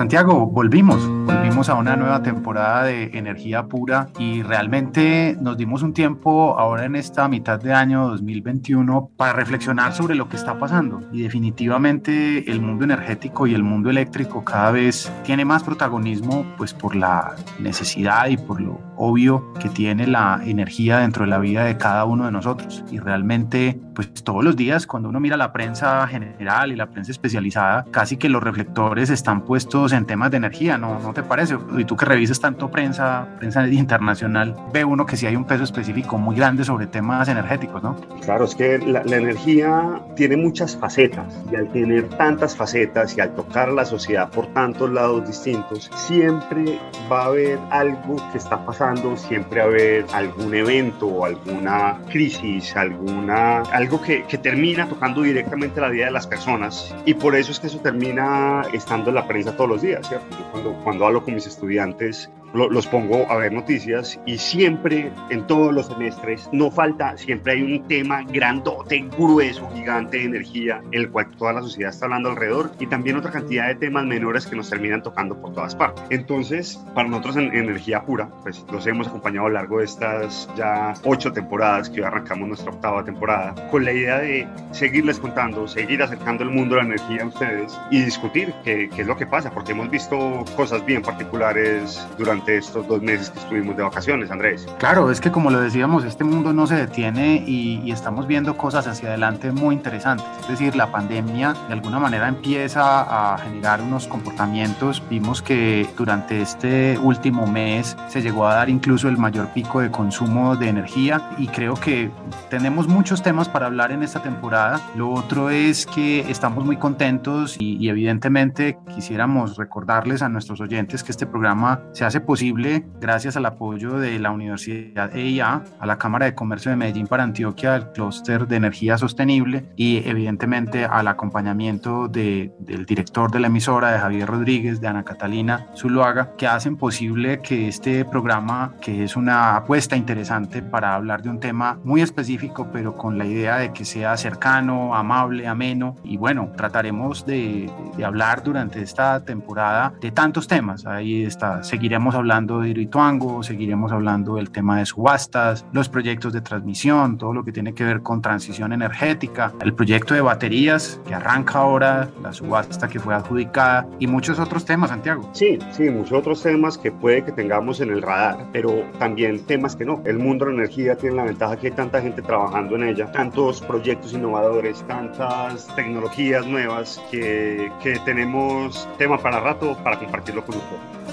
Santiago, volvimos, volvimos a una nueva temporada de energía pura y realmente nos dimos un tiempo ahora en esta mitad de año 2021 para reflexionar sobre lo que está pasando. Y definitivamente el mundo energético y el mundo eléctrico cada vez tiene más protagonismo pues por la necesidad y por lo obvio que tiene la energía dentro de la vida de cada uno de nosotros. Y realmente pues todos los días cuando uno mira la prensa general y la prensa especializada casi que los reflectores están puestos en temas de energía, ¿no, ¿no te parece? Y tú que revisas tanto prensa, prensa internacional, ve uno que sí hay un peso específico muy grande sobre temas energéticos, ¿no? Claro, es que la, la energía tiene muchas facetas y al tener tantas facetas y al tocar la sociedad por tantos lados distintos, siempre va a haber algo que está pasando, siempre va a haber algún evento alguna crisis, alguna, algo que, que termina tocando directamente la vida de las personas y por eso es que eso termina estando en la prensa todos los días cuando, cuando hablo con mis estudiantes, los pongo a ver noticias y siempre, en todos los semestres, no falta, siempre hay un tema grandote, grueso, gigante de energía, el cual toda la sociedad está hablando alrededor y también otra cantidad de temas menores que nos terminan tocando por todas partes. Entonces, para nosotros en Energía Pura, pues los hemos acompañado a lo largo de estas ya ocho temporadas que hoy arrancamos nuestra octava temporada, con la idea de seguirles contando, seguir acercando el mundo de la energía a ustedes y discutir qué, qué es lo que pasa, porque hemos visto cosas bien particulares durante estos dos meses que estuvimos de vacaciones, Andrés. Claro, es que como lo decíamos, este mundo no se detiene y, y estamos viendo cosas hacia adelante muy interesantes. Es decir, la pandemia de alguna manera empieza a generar unos comportamientos. Vimos que durante este último mes se llegó a dar incluso el mayor pico de consumo de energía y creo que tenemos muchos temas para hablar en esta temporada. Lo otro es que estamos muy contentos y, y evidentemente quisiéramos recordarles a nuestros oyentes que este programa se hace posible gracias al apoyo de la Universidad EIA, a la Cámara de Comercio de Medellín para Antioquia, al clúster de energía sostenible y evidentemente al acompañamiento de, del director de la emisora, de Javier Rodríguez, de Ana Catalina Zuluaga, que hacen posible que este programa, que es una apuesta interesante para hablar de un tema muy específico, pero con la idea de que sea cercano, amable, ameno, y bueno, trataremos de, de hablar durante esta temporada de tantos temas. Ahí está, seguiremos hablando de Hidroituango, seguiremos hablando del tema de subastas, los proyectos de transmisión, todo lo que tiene que ver con transición energética, el proyecto de baterías que arranca ahora, la subasta que fue adjudicada y muchos otros temas, Santiago. Sí, sí, muchos otros temas que puede que tengamos en el radar, pero también temas que no. El mundo de la energía tiene la ventaja que hay tanta gente trabajando en ella, tantos proyectos innovadores, tantas tecnologías nuevas que, que tenemos tema para rato para compartirlo con ustedes.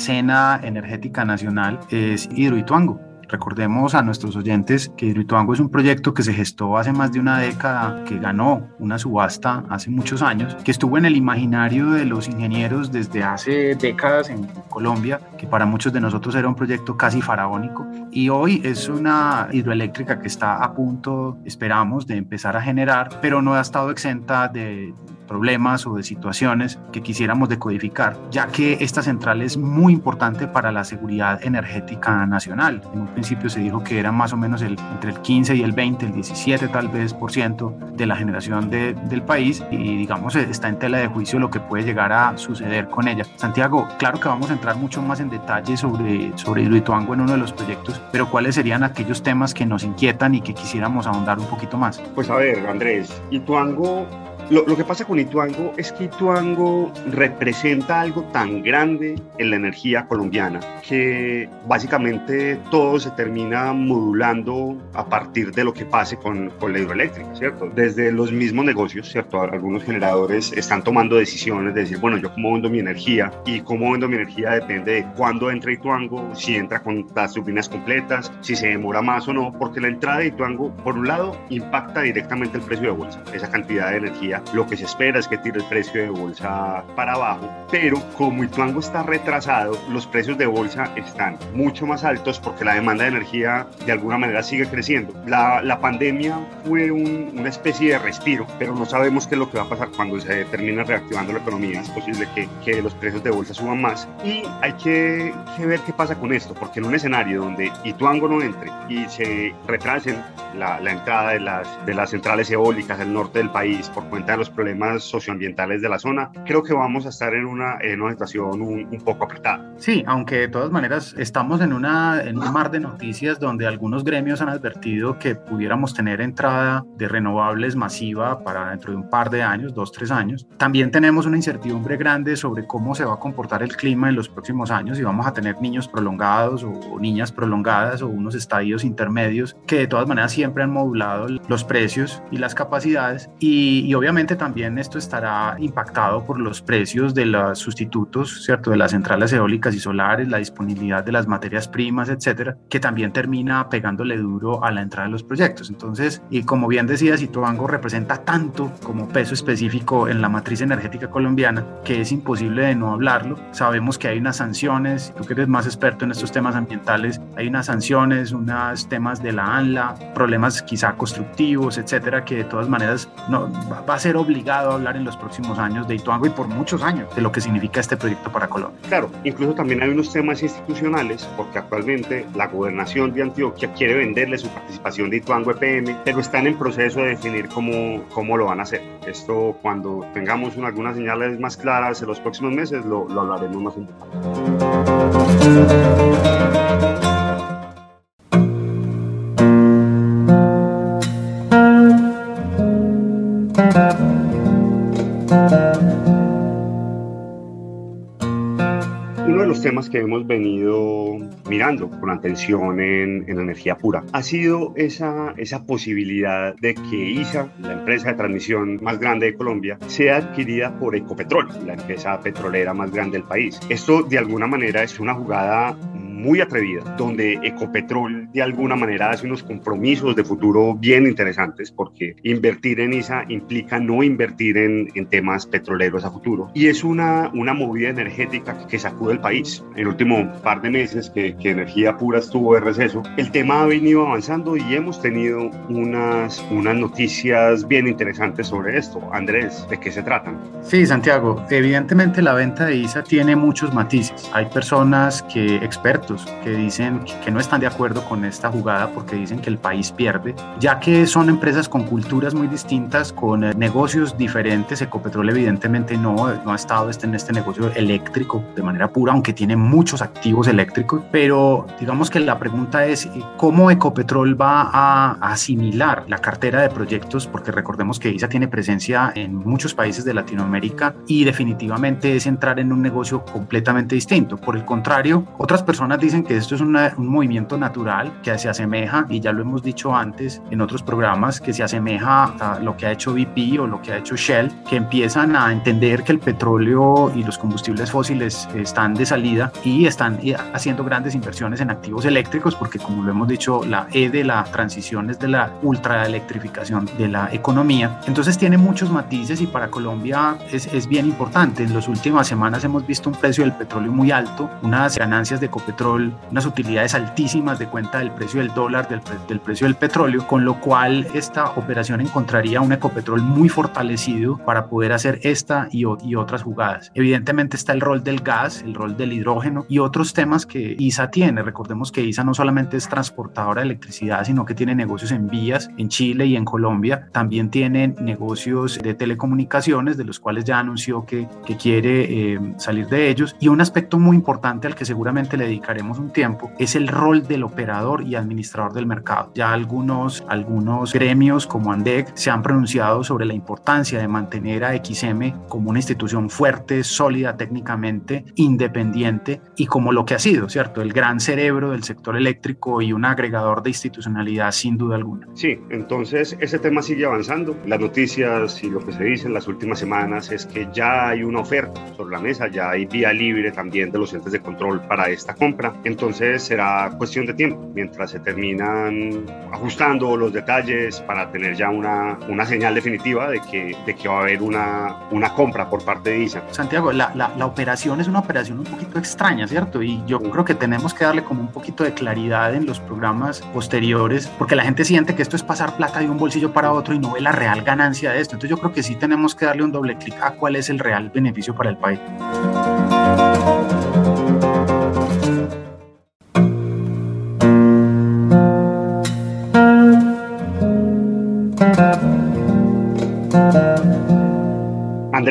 Escena energética nacional es Hidroituango. Recordemos a nuestros oyentes que Hidroituango es un proyecto que se gestó hace más de una década, que ganó una subasta hace muchos años, que estuvo en el imaginario de los ingenieros desde hace décadas en Colombia, que para muchos de nosotros era un proyecto casi faraónico, y hoy es una hidroeléctrica que está a punto, esperamos, de empezar a generar, pero no ha estado exenta de problemas o de situaciones que quisiéramos decodificar, ya que esta central es muy importante para la seguridad energética nacional. En un principio se dijo que era más o menos el, entre el 15 y el 20, el 17 tal vez por ciento de la generación de, del país y digamos está en tela de juicio lo que puede llegar a suceder con ella. Santiago, claro que vamos a entrar mucho más en detalle sobre, sobre Hidroituango en uno de los proyectos, pero ¿cuáles serían aquellos temas que nos inquietan y que quisiéramos ahondar un poquito más? Pues a ver, Andrés, Ituango Lo, lo, que pasa con Ituango es que Ituango representa algo tan grande en la energía colombiana que básicamente todo se termina modulando a partir de lo que pase con, con la hidroeléctrica, ¿cierto? Desde los mismos negocios, ¿cierto? Algunos generadores están tomando decisiones de decir, bueno, yo cómo vendo mi energía y cómo vendo mi energía depende de cuándo entra Ituango, si entra con las turbinas completas, si se demora más o no, porque la entrada de Ituango, por un lado, impacta directamente el precio de bolsa, esa cantidad de energía. Lo que se espera es que tire el precio de bolsa para abajo, pero como Ituango está retrasado, los precios de bolsa están mucho más altos porque la demanda de energía de alguna manera sigue creciendo. La, la pandemia fue una especie de respiro, pero no sabemos qué es lo que va a pasar cuando se termine reactivando la economía. Es posible que, que los precios de bolsa suban más y hay que, que ver qué pasa con esto, porque en un escenario donde Ituango no entre y se retrasen la, la, entrada de las, de las centrales eólicas del norte del país por cuenta de los problemas socioambientales de la zona, creo que vamos a estar en una, en una situación un, un poco apretada. Sí, aunque de todas maneras estamos en, una, en un mar de noticias donde algunos gremios han advertido que pudiéramos tener entrada de renovables masiva para dentro de un par de años, dos, tres años. También tenemos una incertidumbre grande sobre cómo se va a comportar el clima en los próximos años y vamos a tener niños prolongados o niñas prolongadas o unos estadios intermedios que de todas maneras siempre han modulado los precios y las capacidades y, y, obviamente también esto estará impactado por los precios de los sustitutos, ¿cierto? De las centrales eólicas y solares, la disponibilidad de las materias primas, etcétera, que también termina pegándole duro a la entrada de los proyectos. Entonces, y como bien decía, Citobango representa tanto como peso específico en la matriz energética colombiana que es imposible de no hablarlo. Sabemos que hay unas sanciones, tú que eres más experto en estos temas ambientales, hay unas sanciones, unos temas de la ANLA, problemas quizá constructivos, etcétera, que de todas maneras no, va ser obligado a hablar en los próximos años de Ituango y por muchos años de lo que significa este proyecto para Colombia. Claro, incluso también hay unos temas institucionales, porque actualmente la gobernación de Antioquia quiere venderle su participación de Ituango EPM, pero están en proceso de definir cómo, cómo lo van a hacer. Esto cuando tengamos una, algunas señales más claras en los próximos meses lo, lo hablaremos más en detalle. Que hemos venido mirando con atención en, en, energía pura ha sido esa, esa posibilidad de que ISA, la empresa de transmisión más grande de Colombia, sea adquirida por Ecopetrol, la empresa petrolera más grande del país. Esto de alguna manera es una jugada muy atrevida, donde Ecopetrol de alguna manera hace unos compromisos de futuro bien interesantes, porque invertir en ISA implica no invertir en, en temas petroleros a futuro. Y es una, una movida energética que sacude el país. El último par de meses que, que Energía Pura estuvo de receso, el tema ha venido avanzando y hemos tenido unas, unas noticias bien interesantes sobre esto. Andrés, ¿de qué se tratan? Sí, Santiago, evidentemente la venta de ISA tiene muchos matices. Hay personas que, expertos, que dicen que no están de acuerdo con esta jugada porque dicen que el país pierde, ya que son empresas con culturas muy distintas, con eh, negocios diferentes. Ecopetrol evidentemente no, no ha estado este, en este negocio eléctrico de manera pura, aunque tiene muchos activos eléctricos, pero digamos que la pregunta es eh, cómo Ecopetrol va a asimilar la cartera de proyectos, porque recordemos que ISA tiene presencia en muchos países de Latinoamérica y definitivamente es entrar en un negocio completamente distinto. Por el contrario, otras personas dicen que esto es una, un movimiento natural que se asemeja, y ya lo hemos dicho antes en otros programas, que se asemeja a lo que ha hecho BP o lo que ha hecho Shell, que empiezan a entender que el petróleo y los combustibles fósiles están de salida y están haciendo grandes inversiones en activos eléctricos, porque como lo hemos dicho, la E de la transición es de la ultraelectrificación de la economía. Entonces tiene muchos matices y para Colombia es, es bien importante. En las últimas semanas hemos visto un precio del petróleo muy alto, unas ganancias de Unas utilidades altísimas de cuenta del precio del dólar, del, del, precio del petróleo, con lo cual esta operación encontraría un Ecopetrol muy fortalecido para poder hacer esta y, y otras jugadas. Evidentemente está el rol del gas, el rol del hidrógeno y otros temas que ISA tiene. Recordemos que ISA no solamente es transportadora de electricidad, sino que tiene negocios en vías en Chile y en Colombia. También tiene negocios de telecomunicaciones, de los cuales ya anunció que, que quiere eh, salir de ellos. Y un aspecto muy importante al que seguramente le dedicaré dedicaremos un tiempo, es el rol del operador y administrador del mercado. Ya algunos, algunos gremios como ANDEC se han pronunciado sobre la importancia de mantener a XM como una institución fuerte, sólida técnicamente, independiente y como lo que ha sido, ¿cierto? El gran cerebro del sector eléctrico y un agregador de institucionalidad sin duda alguna. Sí, entonces ese tema sigue avanzando. Las noticias y lo que se dice en las últimas semanas es que ya hay una oferta sobre la mesa, ya hay vía libre también de los entes de control para esta compra. Entonces será cuestión de tiempo mientras se terminan ajustando los detalles para tener ya una, una señal definitiva de que, de que va a haber una, una compra por parte de ISA. Santiago, la, la, la operación es una operación un poquito extraña, ¿cierto? Y yo creo que tenemos que darle como un poquito de claridad en los programas posteriores, porque la gente siente que esto es pasar plata de un bolsillo para otro y no ve la real ganancia de esto. Entonces yo creo que sí tenemos que darle un doble clic a cuál es el real beneficio para el país.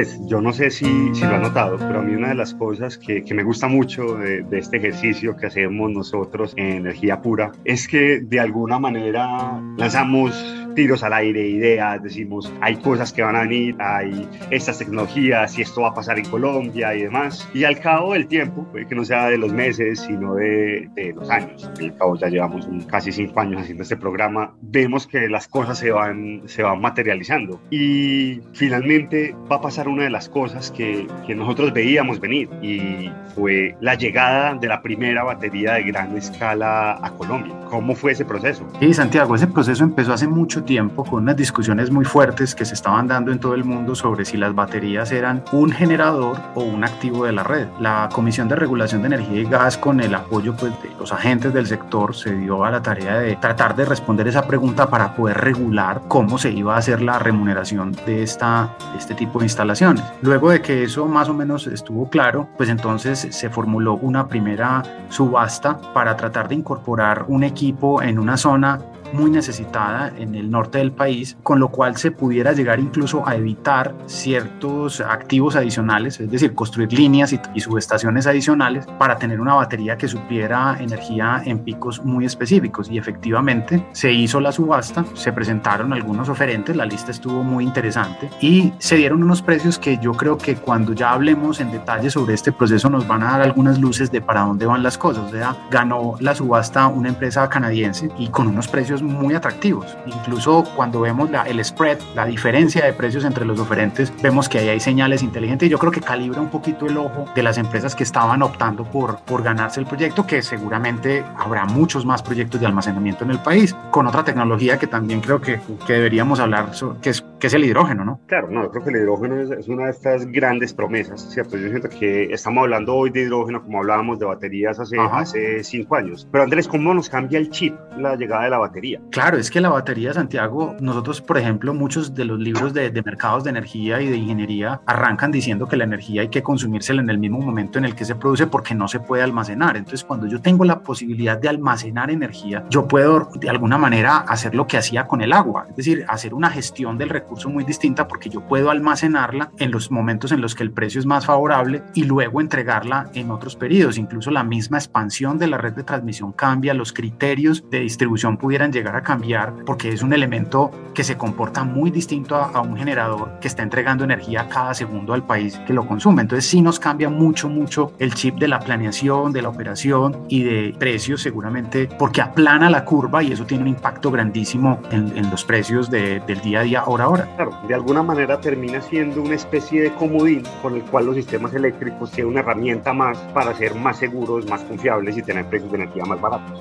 Andrés, yo no sé si, lo has notado, pero a mí una de las cosas que, me gusta mucho de, este ejercicio que hacemos nosotros en Energía Pura es que de alguna manera lanzamos tiros al aire, ideas, decimos, hay cosas que van a venir, hay estas tecnologías y esto va a pasar en Colombia y demás. Y al cabo del tiempo, puede que no sea de los meses, sino de, de los años, al cabo ya llevamos un, casi cinco años haciendo este programa, vemos que las cosas se van, se van materializando. Y finalmente va a pasar una de las cosas que, que nosotros veíamos venir y fue la llegada de la primera batería de gran escala a Colombia. ¿Cómo fue ese proceso? Sí, Santiago, ese proceso empezó hace mucho tiempo con unas discusiones muy fuertes que se estaban dando en todo el mundo sobre si las baterías eran un generador o un activo de la red. La Comisión de Regulación de Energía y Gas, con el apoyo pues, de los agentes del sector, se dio a la tarea de tratar de responder esa pregunta para poder regular cómo se iba a hacer la remuneración de, esta, este tipo de instalaciones. Luego de que eso más o menos estuvo claro, pues entonces se formuló una primera subasta para tratar de incorporar un equipo en una zona muy necesitada en el norte del país, con lo cual se pudiera llegar incluso a evitar ciertos activos adicionales, es decir, construir líneas y, y, subestaciones adicionales para tener una batería que supiera energía en picos muy específicos. Y efectivamente se hizo la subasta, se presentaron algunos oferentes, la lista estuvo muy interesante y se dieron unos precios que yo creo que cuando ya hablemos en detalle sobre este proceso nos van a dar algunas luces de para dónde van las cosas. O sea, ganó la subasta una empresa canadiense y con unos precios muy atractivos. Incluso cuando vemos la, el spread, la diferencia de precios entre los oferentes, vemos que ahí hay señales inteligentes yo creo que calibra un poquito el ojo de las empresas que estaban optando por, por ganarse el proyecto, que seguramente habrá muchos más proyectos de almacenamiento en el país, con otra tecnología que también creo que, que deberíamos hablar, sobre, que, es, que es el hidrógeno, ¿no? Claro, no, yo creo que el hidrógeno es, es una de estas grandes promesas, ¿cierto? Yo siento que estamos hablando hoy de hidrógeno como hablábamos de baterías hace, hace cinco años. Pero Andrés, ¿cómo nos cambia el chip la llegada de la batería? Claro, es que la batería, Santiago, nosotros, por ejemplo, muchos de los libros de, de, mercados de energía y de ingeniería arrancan diciendo que la energía hay que consumírsela en el mismo momento en el que se produce porque no se puede almacenar. Entonces, cuando yo tengo la posibilidad de almacenar energía, yo puedo de alguna manera hacer lo que hacía con el agua, es decir, hacer una gestión del recurso muy distinta porque yo puedo almacenarla en los momentos en los que el precio es más favorable y luego entregarla en otros periodos. Incluso la misma expansión de la red de transmisión cambia, los criterios de distribución pudieran llegar a cambiar porque es un elemento que se comporta muy distinto a, a, un generador que está entregando energía cada segundo al país que lo consume. Entonces sí nos cambia mucho, mucho el chip de la planeación, de la operación y de precios seguramente porque aplana la curva y eso tiene un impacto grandísimo en, en los precios de, del día a día, hora a hora. Claro, de alguna manera termina siendo una especie de comodín con el cual los sistemas eléctricos tienen una herramienta más para ser más seguros, más confiables y tener precios de energía más baratos.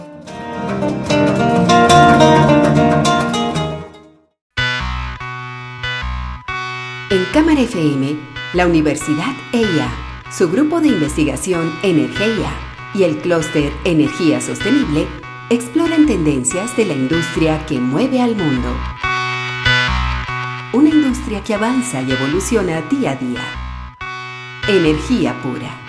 En Cámara FM, la Universidad EIA, su grupo de investigación Energía y el clúster Energía Sostenible exploran tendencias de la industria que mueve al mundo. Una industria que avanza y evoluciona día a día. Energía pura.